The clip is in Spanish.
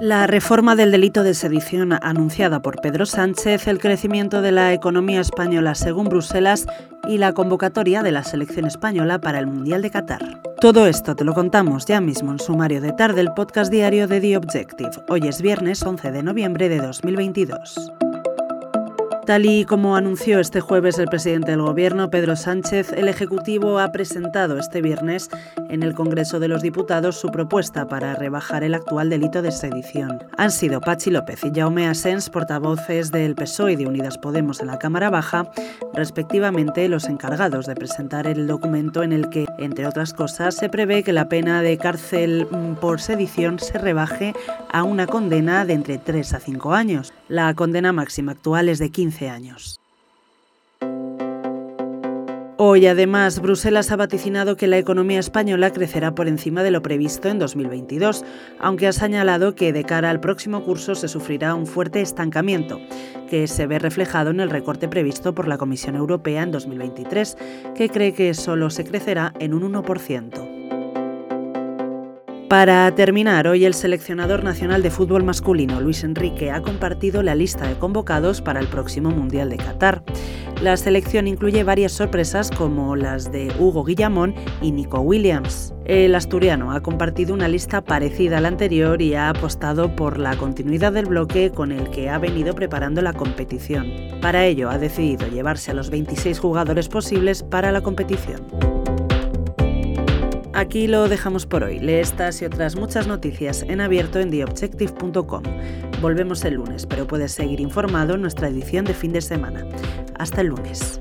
La reforma del delito de sedición anunciada por Pedro Sánchez, el crecimiento de la economía española según Bruselas y la convocatoria de la selección española para el Mundial de Qatar. Todo esto te lo contamos ya mismo en sumario de tarde, el podcast diario de The Objective. Hoy es viernes 11 de noviembre de 2022. Tal y como anunció este jueves el presidente del Gobierno, Pedro Sánchez, el Ejecutivo ha presentado este viernes en el Congreso de los Diputados su propuesta para rebajar el actual delito de sedición. Han sido Pachi López y Jaume Asens, portavoces del PSOE y de Unidas Podemos en la Cámara Baja, respectivamente los encargados de presentar el documento en el que, entre otras cosas, se prevé que la pena de cárcel mm, por sedición se rebaje a una condena de entre 3 a 5 años. La condena máxima actual es de 15 años. Hoy, además, Bruselas ha vaticinado que la economía española crecerá por encima de lo previsto en 2022, aunque ha señalado que de cara al próximo curso se sufrirá un fuerte estancamiento, que se ve reflejado en el recorte previsto por la Comisión Europea en 2023, que cree que solo se crecerá en un 1%. Para terminar, hoy el seleccionador nacional de fútbol masculino, Luis Enrique, ha compartido la lista de convocados para el próximo Mundial de Qatar. La selección incluye varias sorpresas como las de Hugo Guillamón y Nico Williams. El asturiano ha compartido una lista parecida a la anterior y ha apostado por la continuidad del bloque con el que ha venido preparando la competición. Para ello ha decidido llevarse a los 26 jugadores posibles para la competición. Aquí lo dejamos por hoy. Lee estas y otras muchas noticias en abierto en theobjective.com. Volvemos el lunes, pero puedes seguir informado en nuestra edición de fin de semana. Hasta el lunes.